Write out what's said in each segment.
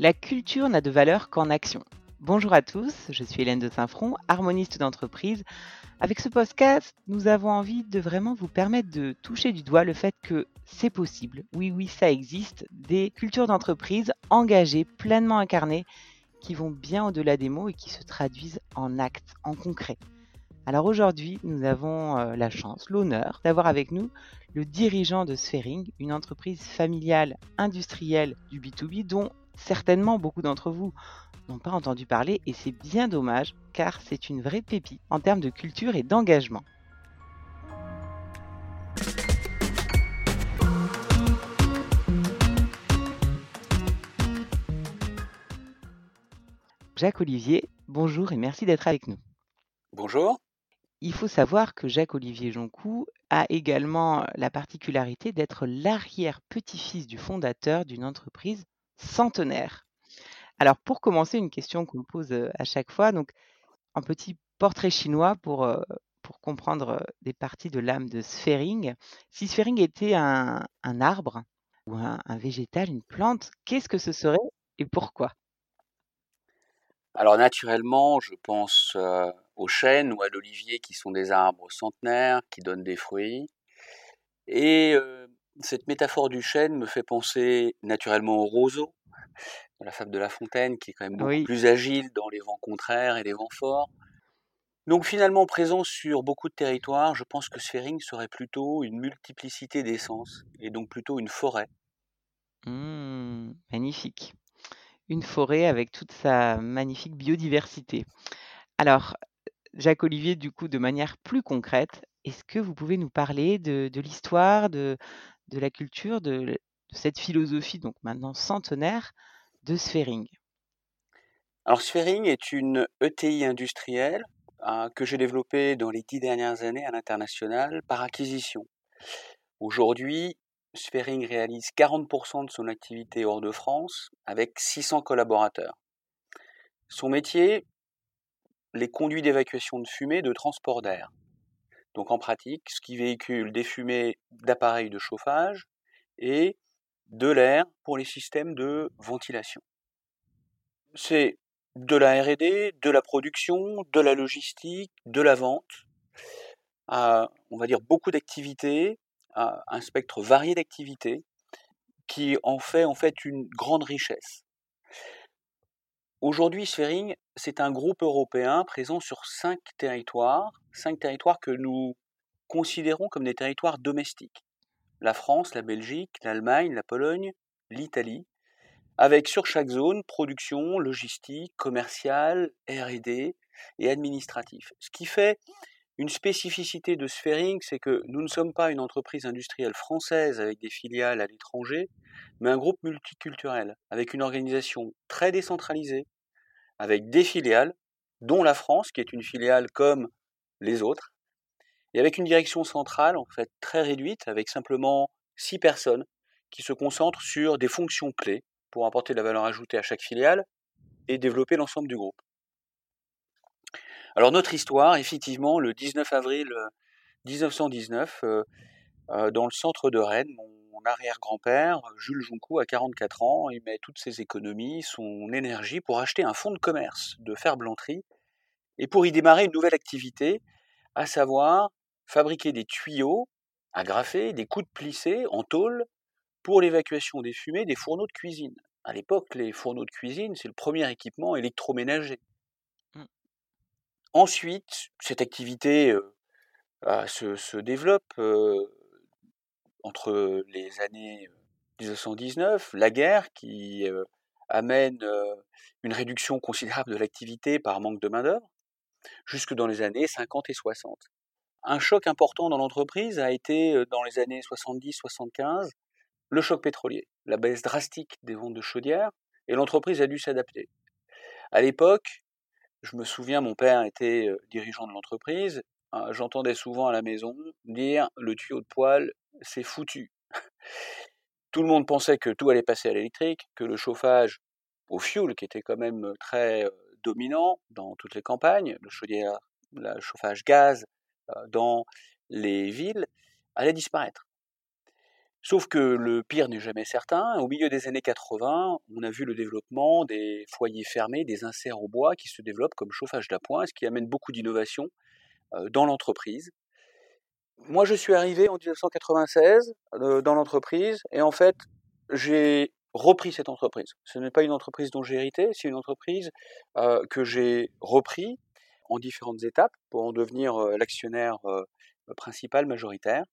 La culture n'a de valeur qu'en action. Bonjour à tous, je suis Hélène de Saint-Front, harmoniste d'entreprise. Avec ce podcast, nous avons envie de vraiment vous permettre de toucher du doigt le fait que c'est possible. Oui, oui, ça existe. Des cultures d'entreprise engagées, pleinement incarnées, qui vont bien au-delà des mots et qui se traduisent en actes, en concret. Alors aujourd'hui, nous avons euh, la chance, l'honneur d'avoir avec nous le dirigeant de Sphering, une entreprise familiale industrielle du B2B dont certainement beaucoup d'entre vous n'ont pas entendu parler et c'est bien dommage car c'est une vraie pépite en termes de culture et d'engagement. Jacques Olivier, bonjour et merci d'être avec nous. Bonjour. Il faut savoir que Jacques-Olivier Joncoux a également la particularité d'être l'arrière-petit-fils du fondateur d'une entreprise centenaire. Alors pour commencer, une question qu'on pose à chaque fois, donc un petit portrait chinois pour, pour comprendre des parties de l'âme de Sphering. Si Sphering était un, arbre ou un, végétal, une plante, qu'est-ce que ce serait et pourquoi? Alors naturellement, je pense aux chênes ou à l'olivier qui sont des arbres centenaires qui donnent des fruits. Et cette métaphore du chêne me fait penser naturellement au roseau, dans la fable de La Fontaine, qui est quand même beaucoup plus agile dans les vents contraires et les vents forts. Donc finalement présent sur beaucoup de territoires, je pense que Sphering serait plutôt une multiplicité d'essences, et donc plutôt une forêt. Mmh, magnifique. Une forêt avec toute sa magnifique biodiversité. Alors, Jacques Olivier, du coup, de manière plus concrète, est-ce que vous pouvez nous parler de, l'histoire, de, de la culture, de, cette philosophie, donc maintenant centenaire, de Sphering Alors Sphering est une ETI industrielle hein, que j'ai développée dans les dix dernières années à l'international par acquisition. Aujourd'hui, Sphering réalise 40% de son activité hors de France avec 600 collaborateurs. Son métier, les conduits d'évacuation de fumée de transport d'air. Donc en pratique, ce qui véhicule des fumées d'appareils de chauffage et de l'air pour les systèmes de ventilation. C'est de la R&D, de la production, de la logistique, de la vente, on va dire beaucoup d'activités, un spectre varié d'activités qui en fait en fait une grande richesse. Aujourd'hui, Sphering, c'est un groupe européen présent sur cinq territoires, cinq territoires que nous considérons comme des territoires domestiques. La France, la Belgique, l'Allemagne, la Pologne, l'Italie, avec sur chaque zone production, logistique, commerciale, R&D et administratif. Ce qui fait une spécificité de Sphering, c'est que nous ne sommes pas une entreprise industrielle française avec des filiales à l'étranger, mais un groupe multiculturel, avec une organisation très décentralisée, avec des filiales, dont la France, qui est une filiale comme les autres, et avec une direction centrale, en fait, très réduite, avec simplement six personnes qui se concentrent sur des fonctions clés pour apporter de la valeur ajoutée à chaque filiale et développer l'ensemble du groupe. Alors notre histoire, effectivement, le 19 avril 1919, euh, euh, dans le centre de Rennes, mon arrière-grand-père, Jules Joncoux, a 44 ans, il met toutes ses économies, son énergie pour acheter un fonds de commerce de ferblanterie et pour y démarrer une nouvelle activité, à savoir fabriquer des tuyaux agrafés, des coudes plissés en tôle pour l'évacuation des fumées des fourneaux de cuisine. À l'époque, les fourneaux de cuisine, c'est le premier équipement électroménager. Ensuite, cette activité euh, se, développe. Entre les années 1919, la guerre qui amène une réduction considérable de l'activité par manque de main-d'œuvre, jusque dans les années 50 et 60. Un choc important dans l'entreprise a été, dans les années 70-75, le choc pétrolier, la baisse drastique des ventes de chaudières, et l'entreprise a dû s'adapter. À l'époque, je me souviens, mon père était dirigeant de l'entreprise, hein, j'entendais souvent à la maison dire le tuyau de poêle c'est foutu. Tout le monde pensait que tout allait passer à l'électrique, que le chauffage au fioul, qui était quand même très dominant dans toutes les campagnes, le, le chauffage gaz dans les villes, allait disparaître. Sauf que le pire n'est jamais certain. Au milieu des années 80, on a vu le développement des foyers fermés, des inserts au bois qui se développent comme chauffage d'appoint, ce qui amène beaucoup d'innovation dans l'entreprise. Moi, je suis arrivé en 1996 dans l'entreprise et en fait, j'ai repris cette entreprise. Ce n'est pas une entreprise dont j'ai hérité, c'est une entreprise que j'ai repris en différentes étapes pour en devenir l'actionnaire principal majoritaire.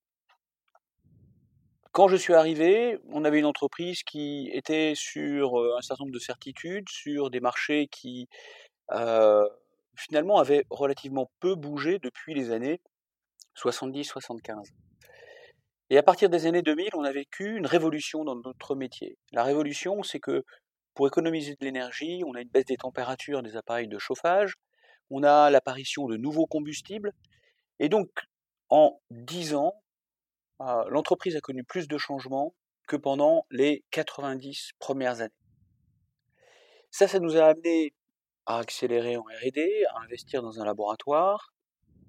Quand je suis arrivé, on avait une entreprise qui était sur un certain nombre de certitudes, sur des marchés qui finalement avaient relativement peu bougé depuis les années 70-75. Et à partir des années 2000, on a vécu une révolution dans notre métier. La révolution, c'est que pour économiser de l'énergie, on a une baisse des températures des appareils de chauffage, on a l'apparition de nouveaux combustibles, et donc en 10 ans, euh, l'entreprise a connu plus de changements que pendant les 90 premières années. Ça, ça nous a amené à accélérer en R&D, à investir dans un laboratoire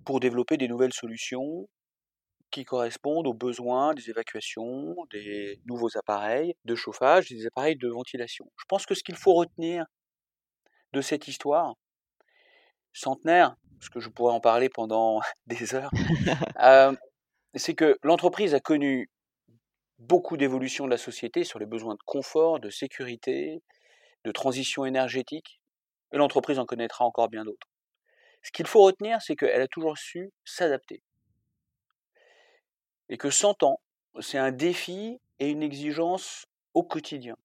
pour développer des nouvelles solutions qui correspondent aux besoins des évacuations, des nouveaux appareils de chauffage, des appareils de ventilation. Je pense que ce qu'il faut retenir de cette histoire centenaire, parce que je pourrais en parler pendant des heures, euh, c'est que l'entreprise a connu beaucoup d'évolutions de la société sur les besoins de confort, de sécurité, de transition énergétique, et l'entreprise en connaîtra encore bien d'autres. Ce qu'il faut retenir, c'est qu'elle a toujours su s'adapter. Et que 100 ans, c'est un défi et une exigence au quotidien,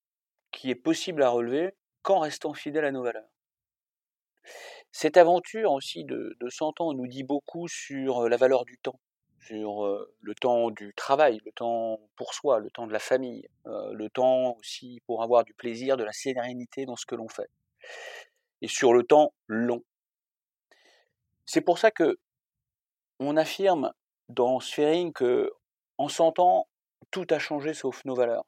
qui est possible à relever qu'en restant fidèle à nos valeurs. Cette aventure aussi de, de 100 ans nous dit beaucoup sur la valeur du temps sur le temps du travail, le temps pour soi, le temps de la famille, le temps aussi pour avoir du plaisir, de la sérénité dans ce que l'on fait. Et sur le temps long. C'est pour ça que on affirme dans Sphering que en 100 ans, tout a changé sauf nos valeurs.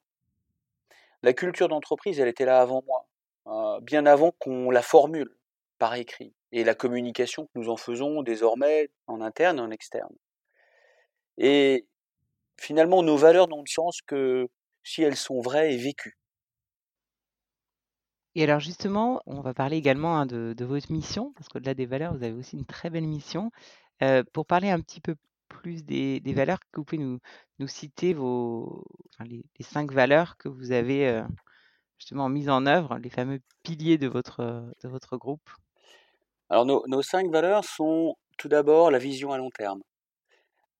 La culture d'entreprise, elle était là avant moi, bien avant qu'on la formule par écrit, et la communication que nous en faisons désormais en interne et en externe. Et finalement, nos valeurs n'ont de sens que si elles sont vraies et vécues. Et alors justement, on va parler également hein, de, votre mission, parce qu'au-delà des valeurs, vous avez aussi une très belle mission. Euh, pour parler un petit peu plus des, valeurs, que vous pouvez nous, nous citer vos, les, cinq valeurs que vous avez euh, justement mises en œuvre, les fameux piliers de votre, de votre groupe? Alors nos, nos cinq valeurs sont tout d'abord la vision à long terme.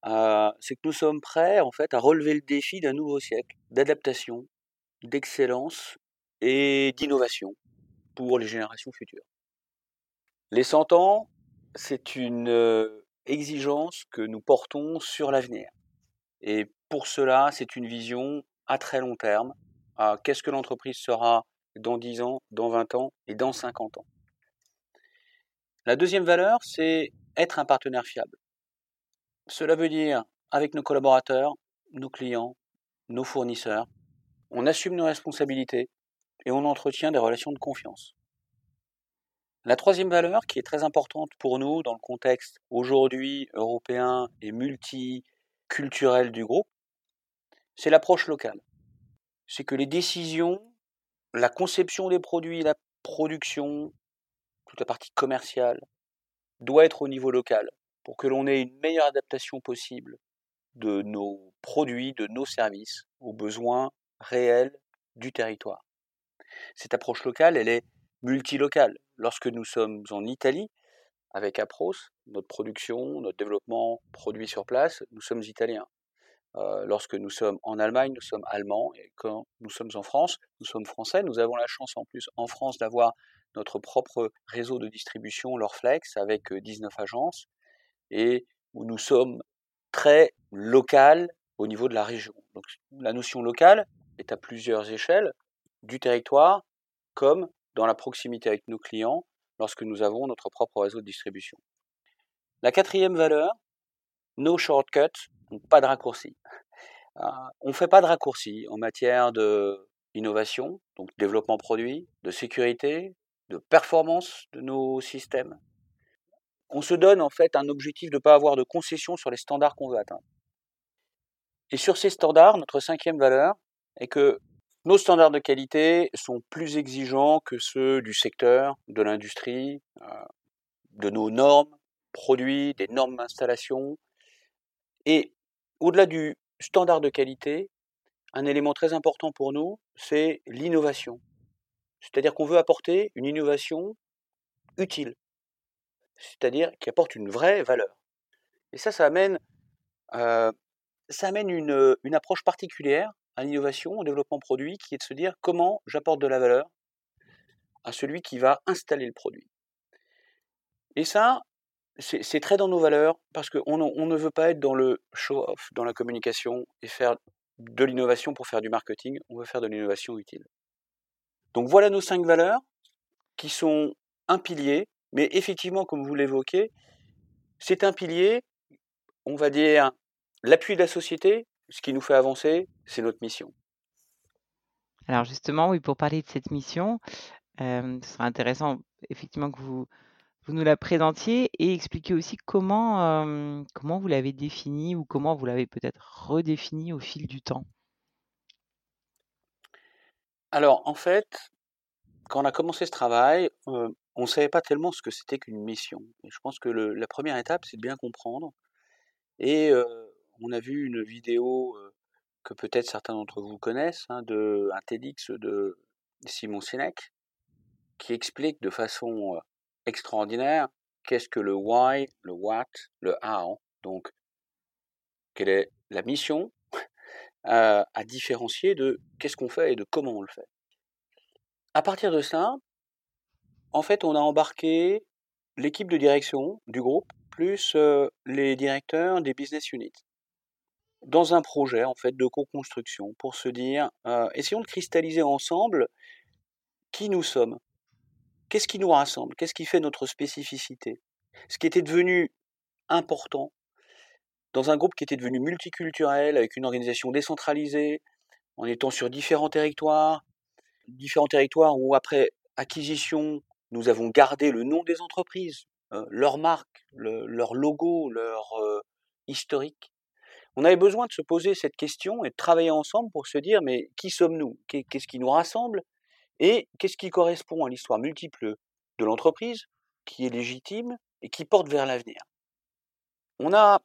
C'est que nous sommes prêts en fait à relever le défi d'un nouveau siècle d'adaptation, d'excellence et d'innovation pour les générations futures. Les 100 ans, c'est une euh, exigence que nous portons sur l'avenir. Et pour cela, c'est une vision à très long terme. Qu'est-ce que l'entreprise sera dans 10 ans, dans 20 ans et dans 50 ans La deuxième valeur, c'est être un partenaire fiable. Cela veut dire, avec nos collaborateurs, nos clients, nos fournisseurs, on assume nos responsabilités et on entretient des relations de confiance. La troisième valeur, qui est très importante pour nous dans le contexte aujourd'hui européen et multiculturel du groupe, c'est l'approche locale. C'est que les décisions, la conception des produits, la production, toute la partie commerciale, doit être au niveau local pour que l'on ait une meilleure adaptation possible de nos produits, de nos services aux besoins réels du territoire. Cette approche locale, elle est multilocale. Lorsque nous sommes en Italie, avec Apros, notre production, notre développement produit sur place, nous sommes italiens. Euh, lorsque nous sommes en Allemagne, nous sommes allemands, et quand nous sommes en France, nous sommes français. Nous avons la chance en plus en France d'avoir notre propre réseau de distribution, Lorflex, avec 19 euh, agences, et où nous sommes très local au niveau de la région. Donc la notion locale est à plusieurs échelles, du territoire comme dans la proximité avec nos clients lorsque nous avons notre propre réseau de distribution. La quatrième valeur, no shortcuts, pas de raccourcis. Euh, on ne fait pas de raccourcis en matière de innovation, donc développement produit, de sécurité, de performance de nos systèmes, on se donne en fait un objectif de ne pas avoir de concession sur les standards qu'on veut atteindre. Et sur ces standards, notre cinquième valeur est que nos standards de qualité sont plus exigeants que ceux du secteur, de l'industrie, euh, de nos normes produits, des normes d'installation. Et au-delà du standard de qualité, un élément très important pour nous, c'est l'innovation. C'est-à-dire qu'on veut apporter une innovation utile, c'est-à-dire qui apporte une vraie valeur. Et ça, ça amène, ça amène une, une approche particulière à l'innovation, au développement produit, qui est de se dire comment j'apporte de la valeur à celui qui va installer le produit. Et ça, c'est très dans nos valeurs, parce qu'on on ne veut pas être dans le show-off, dans la communication, et faire de l'innovation pour faire du marketing, on veut faire de l'innovation utile. Donc voilà nos cinq valeurs, qui sont un pilier, mais effectivement, comme vous l'évoquez, c'est un pilier, on va dire, l'appui de la société, ce qui nous fait avancer, c'est notre mission. Alors justement, oui, pour parler de cette mission, euh, ce serait intéressant effectivement que vous, vous nous la présentiez et expliquer aussi comment, euh, comment vous l'avez définie ou comment vous l'avez peut-être redéfinie au fil du temps. Alors en fait, quand on a commencé ce travail, euh, on ne savait pas tellement ce que c'était qu'une mission. Je pense que la première étape, c'est de bien comprendre. Et on a vu une vidéo que peut-être certains d'entre vous connaissent, hein, de un TEDx de Simon Sinek, qui explique de façon extraordinaire qu'est-ce que le why, le what, le how. Donc, quelle est la mission à différencier de qu'est-ce qu'on fait et de comment on le fait. À partir de ça, en fait, on a embarqué l'équipe de direction du groupe plus les directeurs des business units. Dans un projet en fait de co-construction pour se dire euh, essayons de cristalliser ensemble qui nous sommes, qu'est-ce qui nous rassemble, qu'est-ce qui fait notre spécificité? Ce qui était devenu important dans un groupe qui était devenu multiculturel avec une organisation décentralisée, en étant sur différents territoires, différents territoires où après acquisition, nous avons gardé le nom des entreprises, euh, leur marque, leur logo, leur euh, historique. On avait besoin de se poser cette question et de travailler ensemble pour se dire mais qui sommes-nous? Qu'est-ce qui nous rassemble? Et qu'est-ce qui correspond à l'histoire multiple de l'entreprise, qui est légitime et qui porte vers l'avenir? On a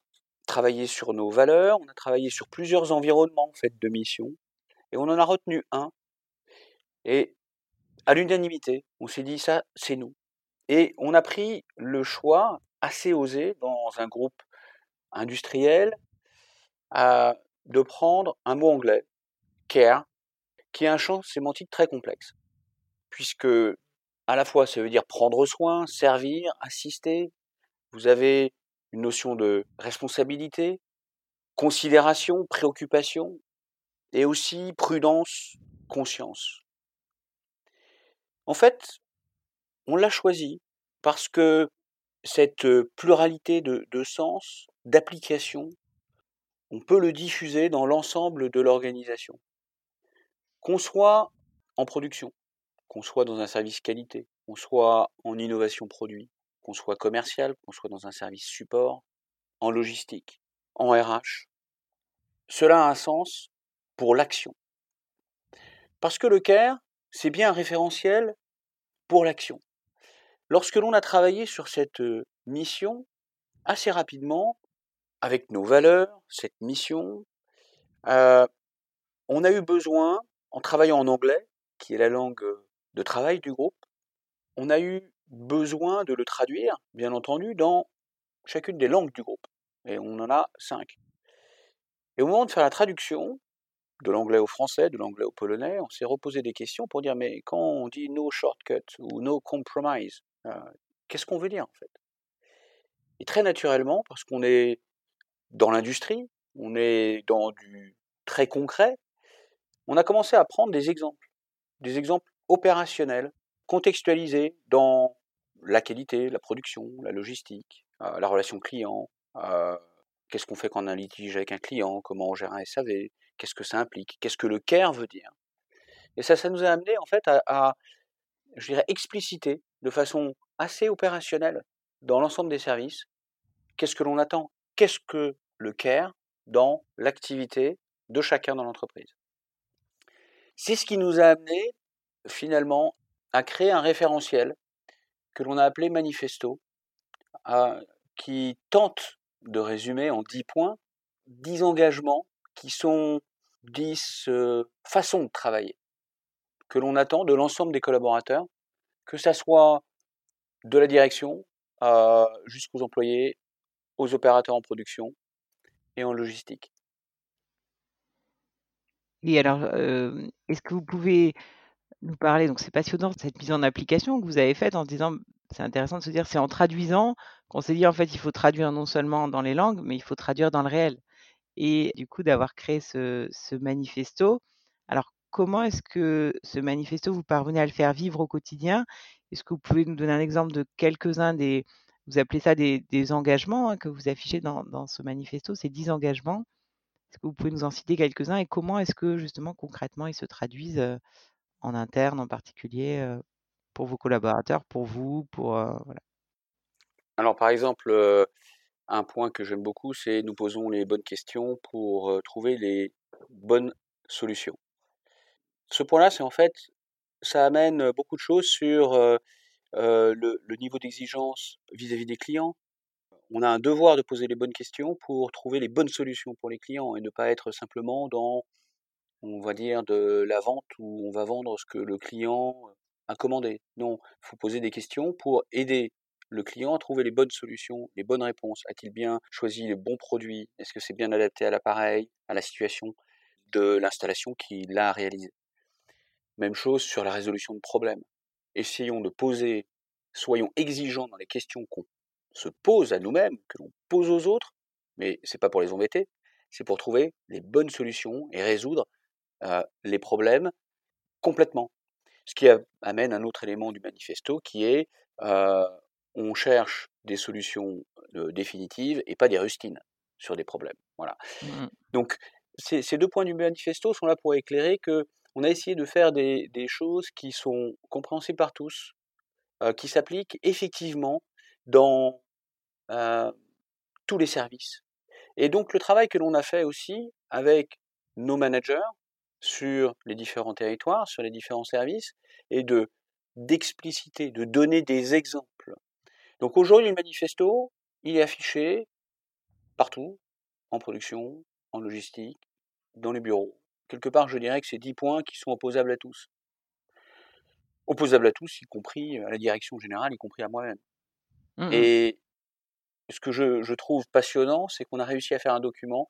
travaillé sur nos valeurs, on a travaillé sur plusieurs environnements en de mission, et on en a retenu un. À l'unanimité, on s'est dit ça, c'est nous. Et on a pris le choix assez osé dans un groupe industriel de prendre un mot anglais, care, qui est un champ sémantique très complexe, puisque à la fois ça veut dire prendre soin, servir, assister, vous avez une notion de responsabilité, considération, préoccupation, et aussi prudence, conscience. En fait, on l'a choisi parce que cette pluralité de, sens, d'application, on peut le diffuser dans l'ensemble de l'organisation. Qu'on soit en production, qu'on soit dans un service qualité, qu'on soit en innovation produit, qu'on soit commercial, qu'on soit dans un service support, en logistique, en RH, cela a un sens pour l'action. Parce que le CARE, c'est bien un référentiel pour l'action. Lorsque l'on a travaillé sur cette mission, assez rapidement, avec nos valeurs, cette mission, on a eu besoin, en travaillant en anglais, qui est la langue de travail du groupe, on a eu besoin de le traduire, bien entendu, dans chacune des langues du groupe. Et on en a cinq. Et au moment de faire la traduction, de l'anglais au français, de l'anglais au polonais, on s'est reposé des questions pour dire, mais quand on dit no shortcut ou no compromise, euh, qu'est-ce qu'on veut dire en fait? Et très naturellement, parce qu'on est dans l'industrie, on est dans du très concret. On a commencé à prendre des exemples, des exemples opérationnels, contextualisés dans la qualité, la production, la logistique, euh, la relation client, euh, qu'est-ce qu'on fait quand on a un litige avec un client, comment on gère un SAV, qu'est-ce que ça implique, qu'est-ce que le care veut dire. Et ça, ça nous a amené en fait à, je dirais, expliciter de façon assez opérationnelle dans l'ensemble des services qu'est-ce que l'on attend qu'est-ce que le CARE dans l'activité de chacun dans l'entreprise. C'est ce qui nous a amené finalement à créer un référentiel que l'on a appelé manifesto, qui tente de résumer en 10 points 10 engagements qui sont 10 façons de travailler que l'on attend de l'ensemble des collaborateurs, que ça soit de la direction jusqu'aux employés, aux opérateurs en production et en logistique. Et alors, est-ce que vous pouvez nous parler, donc c'est passionnant, cette mise en application que vous avez faite en disant, c'est intéressant de se dire, c'est en traduisant qu'on s'est dit, en fait, il faut traduire non seulement dans les langues, mais il faut traduire dans le réel. Et du coup, d'avoir créé ce, manifesto. Alors, comment est-ce que ce manifesto, vous parvenez à le faire vivre au quotidien? Est-ce que vous pouvez nous donner un exemple de quelques-uns des, vous appelez ça des, engagements hein, que vous affichez dans, ce manifesto, ces 10 engagements? Est-ce que vous pouvez nous en citer quelques-uns et comment est-ce que justement concrètement ils se traduisent en interne en particulier pour vos collaborateurs, pour vous, pour voilà. Alors par exemple, un point que j'aime beaucoup, c'est nous posons les bonnes questions pour trouver les bonnes solutions. Ce point-là, c'est en fait, ça amène beaucoup de choses sur le, niveau d'exigence vis-à-vis des clients. On a un devoir de poser les bonnes questions pour trouver les bonnes solutions pour les clients et ne pas être simplement dans, on va dire, de la vente où on va vendre ce que le client a commandé. Non, il faut poser des questions pour aider le client à trouver les bonnes solutions, les bonnes réponses? A-t-il bien choisi les bons produits? Est-ce que c'est bien adapté à l'appareil, à la situation de l'installation qu'il a réalisée? Même chose sur la résolution de problèmes. Essayons de poser, soyons exigeants dans les questions qu'on se pose à nous-mêmes, que l'on pose aux autres, mais c'est pas pour les embêter, c'est pour trouver les bonnes solutions et résoudre euh, les problèmes complètement. Ce qui amène un autre élément du manifesto qui est euh, on cherche des solutions définitives et pas des rustines sur des problèmes. Voilà. Mmh Donc ces, deux points du manifesto sont là pour éclairer que on a essayé de faire des, choses qui sont compréhensibles par tous, qui s'appliquent effectivement dans tous les services. Et donc le travail que l'on a fait aussi avec nos managers sur les différents territoires, sur les différents services, et de d'expliciter, de donner des exemples donc aujourd'hui, le manifesto, il est affiché partout, en production, en logistique, dans les bureaux. Quelque part, je dirais que c'est 10 points qui sont opposables à tous. Opposables à tous, y compris à la direction générale, y compris à moi-même. Mmh Et ce que je, je trouve passionnant, c'est qu'on a réussi à faire un document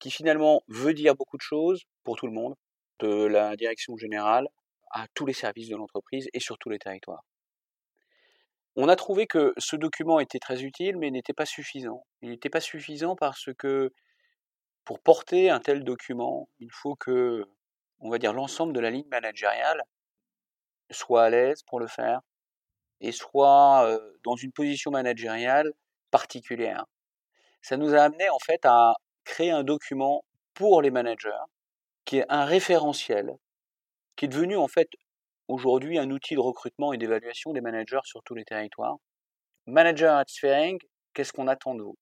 qui finalement veut dire beaucoup de choses pour tout le monde, de la direction générale à tous les services de l'entreprise et sur tous les territoires. On a trouvé que ce document était très utile, mais n'était pas suffisant. Il n'était pas suffisant parce que pour porter un tel document, il faut que, on va dire, l'ensemble de la ligne managériale soit à l'aise pour le faire et soit dans une position managériale particulière. Ça nous a amené en fait à créer un document pour les managers qui est un référentiel qui est devenu en fait aujourd'hui un outil de recrutement et d'évaluation des managers sur tous les territoires. Manager at Sphering, qu'est-ce qu'on attend de vous?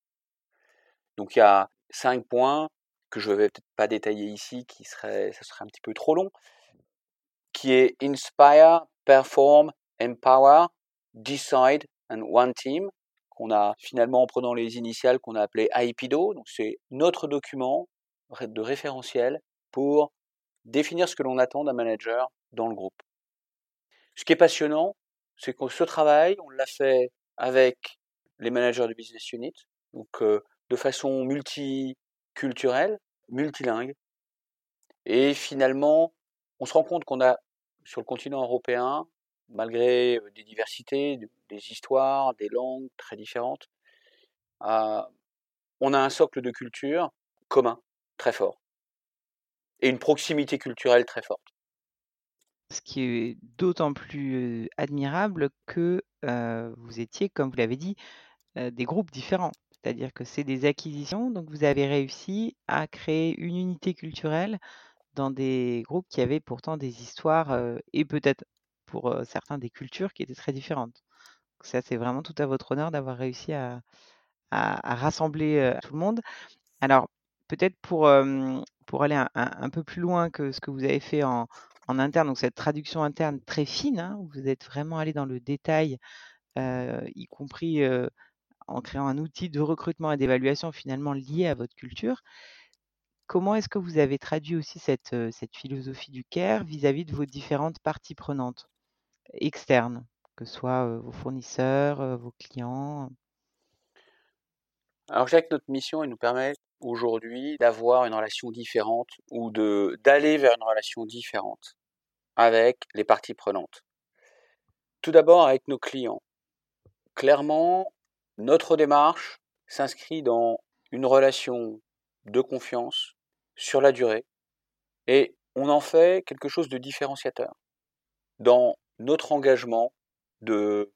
Donc il y a cinq points que je ne vais peut-être pas détailler ici, qui serait, ça serait un petit peu trop long, qui est Inspire, Perform, Empower, Decide and One Team, qu'on a finalement en prenant les initiales qu'on a appelé IPDO. Donc c'est notre document de référentiel pour définir ce que l'on attend d'un manager dans le groupe. Ce qui est passionnant, c'est que ce travail, on l'a fait avec les managers de business unit, donc de façon multiculturelle, multilingue. Et finalement, on se rend compte qu'on a, sur le continent européen, malgré des diversités, des histoires, des langues très différentes, on a un socle de culture commun, très fort, et une proximité culturelle très forte. Ce qui est d'autant plus, admirable que, vous étiez, comme vous l'avez dit, des groupes différents. C'est-à-dire que c'est des acquisitions, donc vous avez réussi à créer une unité culturelle dans des groupes qui avaient pourtant des histoires, et peut-être pour, certains des cultures qui étaient très différentes. ça, c'est vraiment tout à votre honneur d'avoir réussi à rassembler, tout le monde. Alors peut-être pour aller un peu plus loin que ce que vous avez fait en en interne, donc cette traduction interne très fine, hein, où vous êtes vraiment allé dans le détail, y compris, en créant un outil de recrutement et d'évaluation finalement lié à votre culture. Comment est-ce que vous avez traduit aussi cette, cette philosophie du CARE vis-à-vis de vos différentes parties prenantes externes, que ce soit, vos fournisseurs, vos clients? Alors je dirais que notre mission, elle nous permet aujourd'hui d'avoir une relation différente ou de d'aller vers une relation différente avec les parties prenantes. Tout d'abord avec nos clients. Clairement, notre démarche s'inscrit dans une relation de confiance sur la durée et on en fait quelque chose de différenciateur dans notre engagement de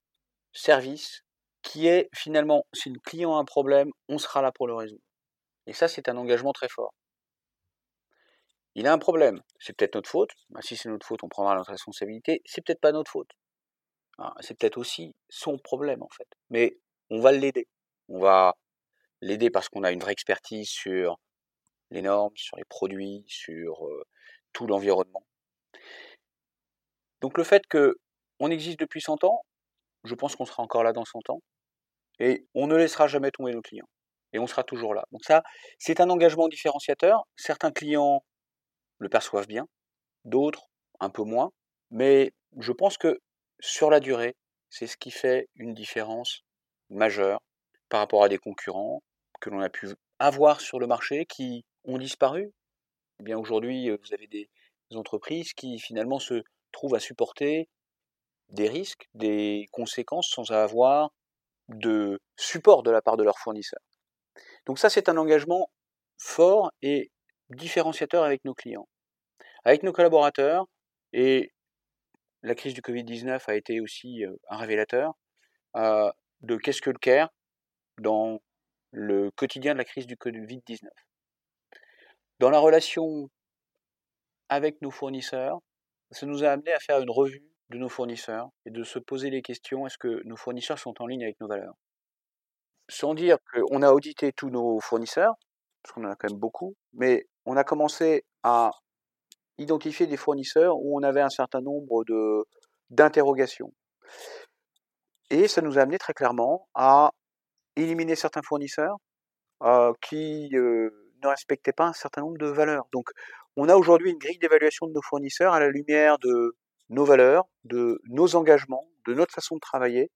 service qui est finalement, si le client a un problème, on sera là pour le résoudre. Et ça, c'est un engagement très fort. Il a un problème, c'est peut-être notre faute. Bah, si c'est notre faute, on prendra notre responsabilité. C'est peut-être pas notre faute. Ah, c'est peut-être aussi son problème en fait. Mais on va l'aider. On va l'aider parce qu'on a une vraie expertise sur les normes, sur les produits, sur tout l'environnement. Donc le fait que on existe depuis 100 ans, je pense qu'on sera encore là dans 100 ans, et on ne laissera jamais tomber nos clients. Et on sera toujours là. Donc ça, c'est un engagement différenciateur. Certains clients le perçoivent bien, d'autres un peu moins, mais je pense que sur la durée, c'est ce qui fait une différence majeure par rapport à des concurrents que l'on a pu avoir sur le marché qui ont disparu. Eh bien aujourd'hui, vous avez des entreprises qui finalement se trouvent à supporter des risques, des conséquences sans avoir de support de la part de leurs fournisseurs. Donc ça, c'est un engagement fort et différenciateur avec nos clients. Avec nos collaborateurs, et la crise du Covid-19 a été aussi un révélateur de qu'est-ce que le CARE dans le quotidien de la crise du Covid-19. Dans la relation avec nos fournisseurs, ça nous a amené à faire une revue de nos fournisseurs et de se poser les questions, est-ce que nos fournisseurs sont en ligne avec nos valeurs? Sans dire qu'on a audité tous nos fournisseurs, parce qu'on en a quand même beaucoup, mais on a commencé à identifier des fournisseurs où on avait un certain nombre de d'interrogations. Et ça nous a amené très clairement à éliminer certains fournisseurs euh, qui euh, ne respectaient pas un certain nombre de valeurs. Donc on a aujourd'hui une grille d'évaluation de nos fournisseurs à la lumière de nos valeurs, de nos engagements, de notre façon de travailler.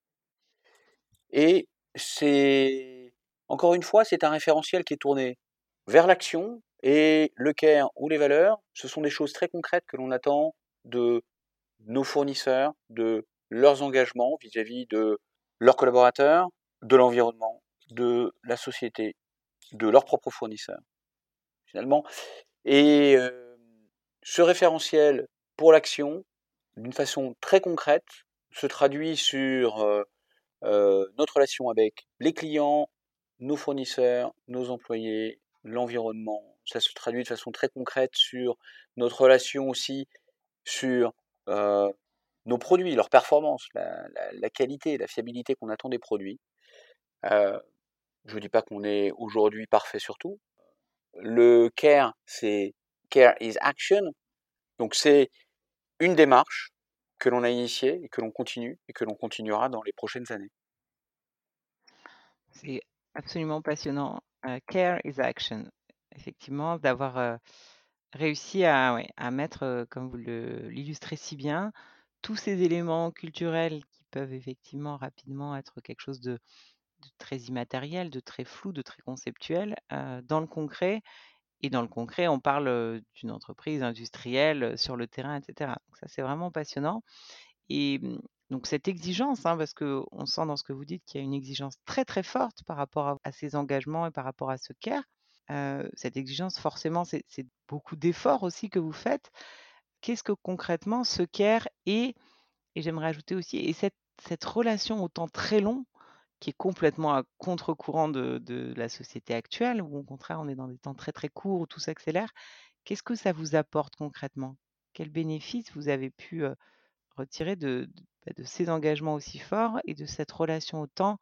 Et c'est, encore une fois, c'est un référentiel qui est tourné vers l'action et le care ou les valeurs, ce sont des choses très concrètes que l'on attend de nos fournisseurs, de leurs engagements vis-à-vis de leurs collaborateurs, de l'environnement, de la société, de leurs propres fournisseurs, finalement. Et ce référentiel pour l'action, d'une façon très concrète, se traduit sur notre relation avec les clients, nos fournisseurs, nos employés, l'environnement. Ça se traduit de façon très concrète sur notre relation aussi sur nos produits, leur performance, la, qualité, la fiabilité qu'on attend des produits. je ne dis pas qu'on est aujourd'hui parfait sur tout. Le care, c'est care is action. Donc c'est une démarche que l'on a initiée et que l'on continue et que l'on continuera dans les prochaines années. C'est absolument passionnant. care is action. Effectivement, d'avoir réussi à, mettre, comme vous l'illustrez si bien, tous ces éléments culturels qui peuvent effectivement rapidement être quelque chose de, très immatériel, de très flou, de très conceptuel, dans le concret. Et dans le concret, on parle d'une entreprise industrielle sur le terrain, etc. Donc ça, c'est vraiment passionnant. Et mmh, donc cette exigence, hein, parce qu'on sent dans ce que vous dites qu'il y a une exigence très très forte par rapport à, ces engagements et par rapport à ce care. Cette exigence, forcément, c'est beaucoup d'efforts aussi que vous faites qu'est-ce que concrètement ce care est? Et j'aimerais ajouter aussi et cette cette relation au temps très long qui est complètement à contre-courant de de la société actuelle où au contraire on est dans des temps très, très courts où tout s'accélère. Qu'est-ce que ça vous apporte concrètement? Quels bénéfices vous avez pu, retirer de bah, de ces engagements aussi forts et de cette relation au temps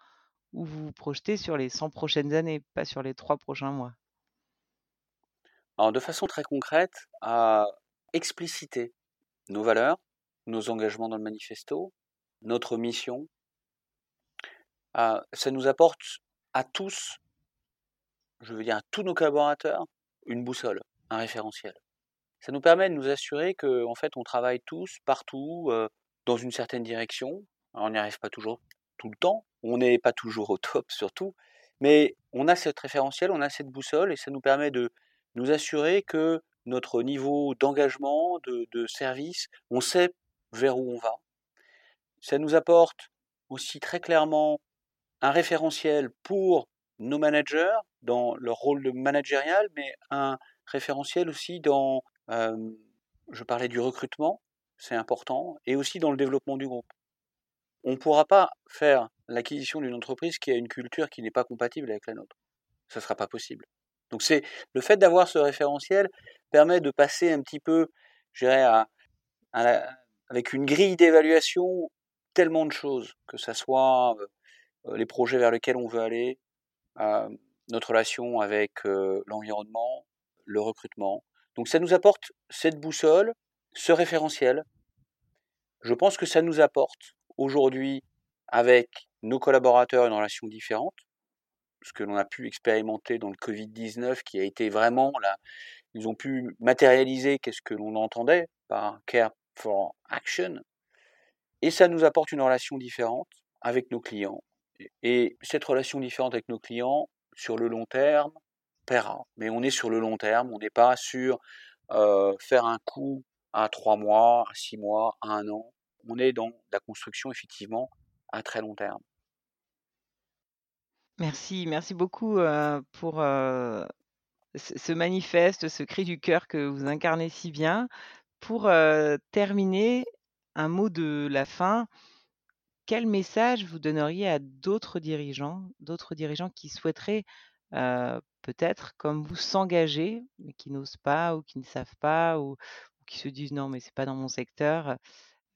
où vous vous projetez sur les 100 prochaines années, pas sur les 3 prochains mois? Alors, de façon très concrète, à expliciter nos valeurs, nos engagements dans le manifesto, notre mission. ça nous apporte à tous, je veux dire à tous nos collaborateurs, une boussole, un référentiel. Ça nous permet de nous assurer que, en fait, on travaille tous, partout, euh, dans une certaine direction. on n'y arrive pas toujours tout le temps, on n'est pas toujours au top surtout, mais on a cette référentiel, on a cette boussole et ça nous permet de nous assurer que notre niveau d'engagement, de, service, on sait vers où on va. Ça nous apporte aussi très clairement un référentiel pour nos managers dans leur rôle de managérial, mais un référentiel aussi dans, je parlais du recrutement, c'est important, et aussi dans le développement du groupe. On ne pourra pas faire l'acquisition d'une entreprise qui a une culture qui n'est pas compatible avec la nôtre. Ce ne sera pas possible. Donc c'est le fait d'avoir ce référentiel permet de passer un petit peu, je dirais, avec une grille d'évaluation tellement de choses, que ce soit les projets vers lesquels on veut aller, notre relation avec l'environnement, le recrutement. Donc ça nous apporte cette boussole, ce référentiel. Je pense que ça nous apporte aujourd'hui avec nos collaborateurs une relation différente, ce que l'on a pu expérimenter dans le Covid-19 qui a été vraiment là, ils ont pu matérialiser qu'est-ce que l'on entendait par Care for Action, et ça nous apporte une relation différente avec nos clients. Et cette relation différente avec nos clients, sur le long terme, paiera. Mais on est sur le long terme, on n'est pas sur euh, faire un coup à trois mois, à six mois, à un an. On est dans la construction, effectivement, à très long terme. Merci, merci beaucoup pour ce manifeste, ce cri du cœur que vous incarnez si bien. Pour terminer, un mot de la fin. Quel message vous donneriez à d'autres dirigeants, d'autres dirigeants qui souhaiteraient peut-être, comme vous, s'engager, mais qui n'osent pas ou qui ne savent pas ou, qui se disent non, mais c'est pas dans mon secteur.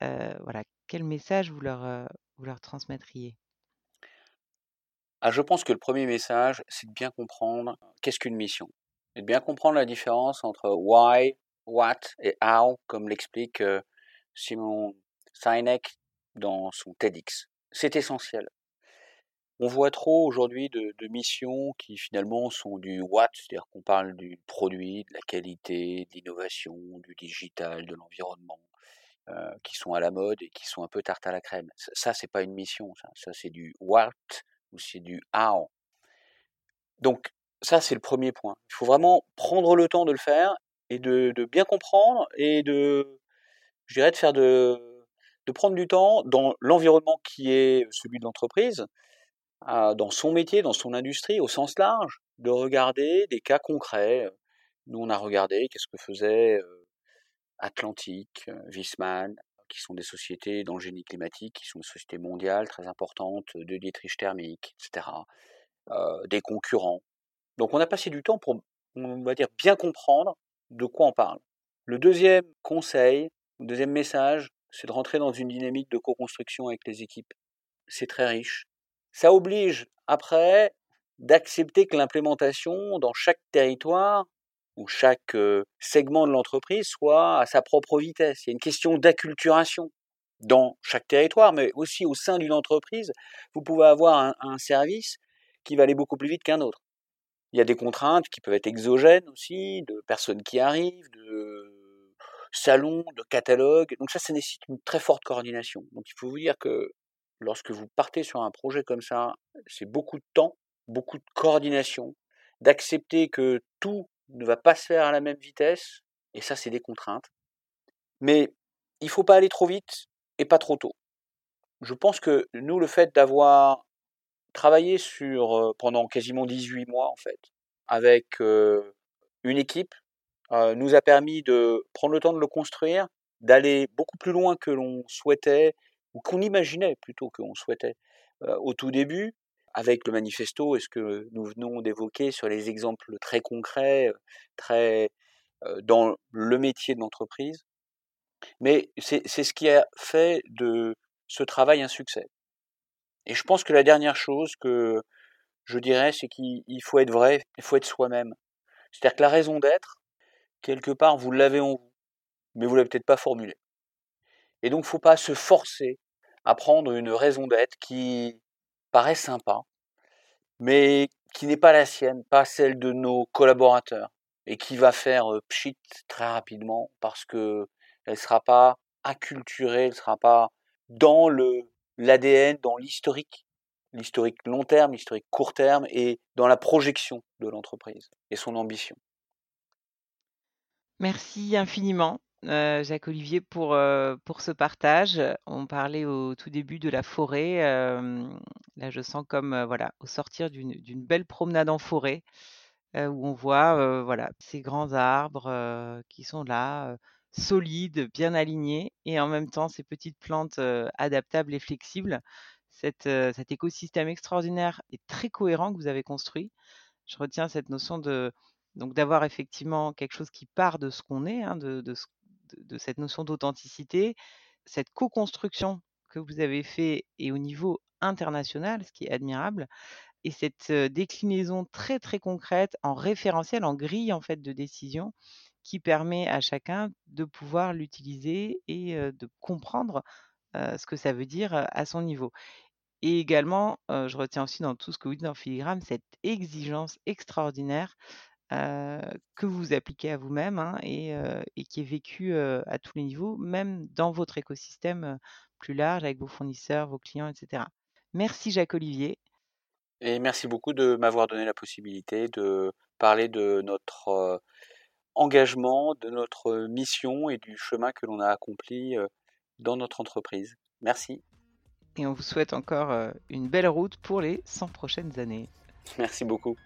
voilà, quel message vous leur transmettriez? Ah, je pense que le premier message, c'est de bien comprendre qu'est-ce qu'une mission. Et de bien comprendre la différence entre why, what et how, comme l'explique Simon Sinek dans son TEDx. C'est essentiel. On voit trop aujourd'hui de, missions qui finalement sont du what, c'est-à-dire qu'on parle du produit, de la qualité, de l'innovation, du digital, de l'environnement, euh, qui sont à la mode et qui sont un peu tarte à la crème. Ça, c'est pas une mission, ça, ça c'est du what ou c'est du how. Donc ça, c'est le premier point. Il faut vraiment prendre le temps de le faire et de, bien comprendre et de, je de faire de, prendre du temps dans l'environnement qui est celui de l'entreprise, dans son métier, dans son industrie, au sens large, de regarder des cas concrets. Nous, on a regardé qu'est-ce que faisait euh, Atlantique, euh, Wiesmann, qui sont des sociétés dans le génie climatique, qui sont des sociétés mondiales très importantes de Dietrich thermique, etc. Euh, des concurrents. Donc on a passé du temps pour, on va dire, bien comprendre de quoi on parle. Le deuxième conseil, le deuxième message, c'est de rentrer dans une dynamique de co-construction avec les équipes. C'est très riche. Ça oblige après d'accepter que l'implémentation dans chaque territoire ou chaque segment de l'entreprise soit à sa propre vitesse. Il y a une question d'acculturation dans chaque territoire, mais aussi au sein d'une entreprise. Vous pouvez avoir un, un, service qui va aller beaucoup plus vite qu'un autre. Il y a des contraintes qui peuvent être exogènes aussi, de personnes qui arrivent, de salons, de catalogues. Donc ça, ça nécessite une très forte coordination. Donc il faut vous dire que lorsque vous partez sur un projet comme ça, c'est beaucoup de temps, beaucoup de coordination, d'accepter que tout ne va pas se faire à la même vitesse, et ça, c'est des contraintes. Mais il ne faut pas aller trop vite et pas trop tôt. Je pense que nous, le fait d'avoir travaillé sur pendant quasiment 18 mois, en fait, avec une équipe, nous a permis de prendre le temps de le construire, d'aller beaucoup plus loin que l'on souhaitait, ou qu'on imaginait plutôt qu'on souhaitait au tout début, avec le manifesto et ce que nous venons d'évoquer sur les exemples très concrets, très dans le métier de l'entreprise? Mais c'est ce qui a fait de ce travail un succès. Et je pense que la dernière chose que je dirais, c'est qu'il faut être vrai, il faut être soi-même. C'est-à-dire que la raison d'être, quelque part, vous l'avez en vous, mais vous l'avez peut-être pas formulé. Et donc, faut pas se forcer à prendre une raison d'être qui paraît sympa, mais qui n'est pas la sienne, pas celle de nos collaborateurs, et qui va faire pchit très rapidement parce que elle sera pas acculturée, elle sera pas dans le l'ADN, dans l'historique, l'historique long terme, l'historique court terme, et dans la projection de l'entreprise et son ambition. Merci infiniment, Jacques Olivier, pour, pour ce partage. On parlait au tout début de la forêt. là, je sens comme voilà, au sortir d'une belle promenade en forêt, où on voit voilà, ces grands arbres qui sont là, solides, bien alignés, et en même temps ces petites plantes adaptables et flexibles. cet écosystème extraordinaire et très cohérent que vous avez construit. Je retiens cette notion de donc d'avoir effectivement quelque chose qui part de ce qu'on est, hein, de, de, de, cette notion d'authenticité, cette co-construction que vous avez fait et au niveau international, ce qui est admirable, et cette déclinaison très très concrète en référentiel, en grille en fait de décision qui permet à chacun de pouvoir l'utiliser et de comprendre ce que ça veut dire à son niveau. Et également, je retiens aussi dans tout ce que vous dites dans Filigrane, cette exigence extraordinaire que vous appliquez à vous-même hein, et, qui est vécu à tous les niveaux, même dans votre écosystème plus large avec vos fournisseurs, vos clients, etc. Merci Jacques Olivier. Et merci beaucoup de m'avoir donné la possibilité de parler de notre engagement, de notre mission et du chemin que l'on a accompli dans notre entreprise. Merci. Et on vous souhaite encore une belle route pour les 100 prochaines années. Merci beaucoup.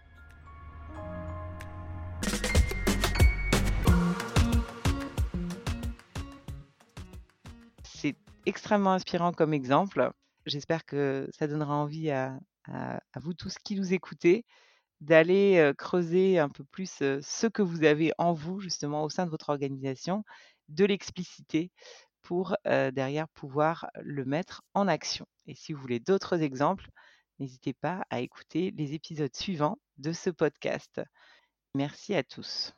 Extrêmement inspirant comme exemple. J'espère que ça donnera envie à, vous tous qui nous écoutez d'aller creuser un peu plus ce que vous avez en vous, justement, au sein de votre organisation, de l'expliciter pour derrière pouvoir le mettre en action. Et si vous voulez d'autres exemples, n'hésitez pas à écouter les épisodes suivants de ce podcast. Merci à tous.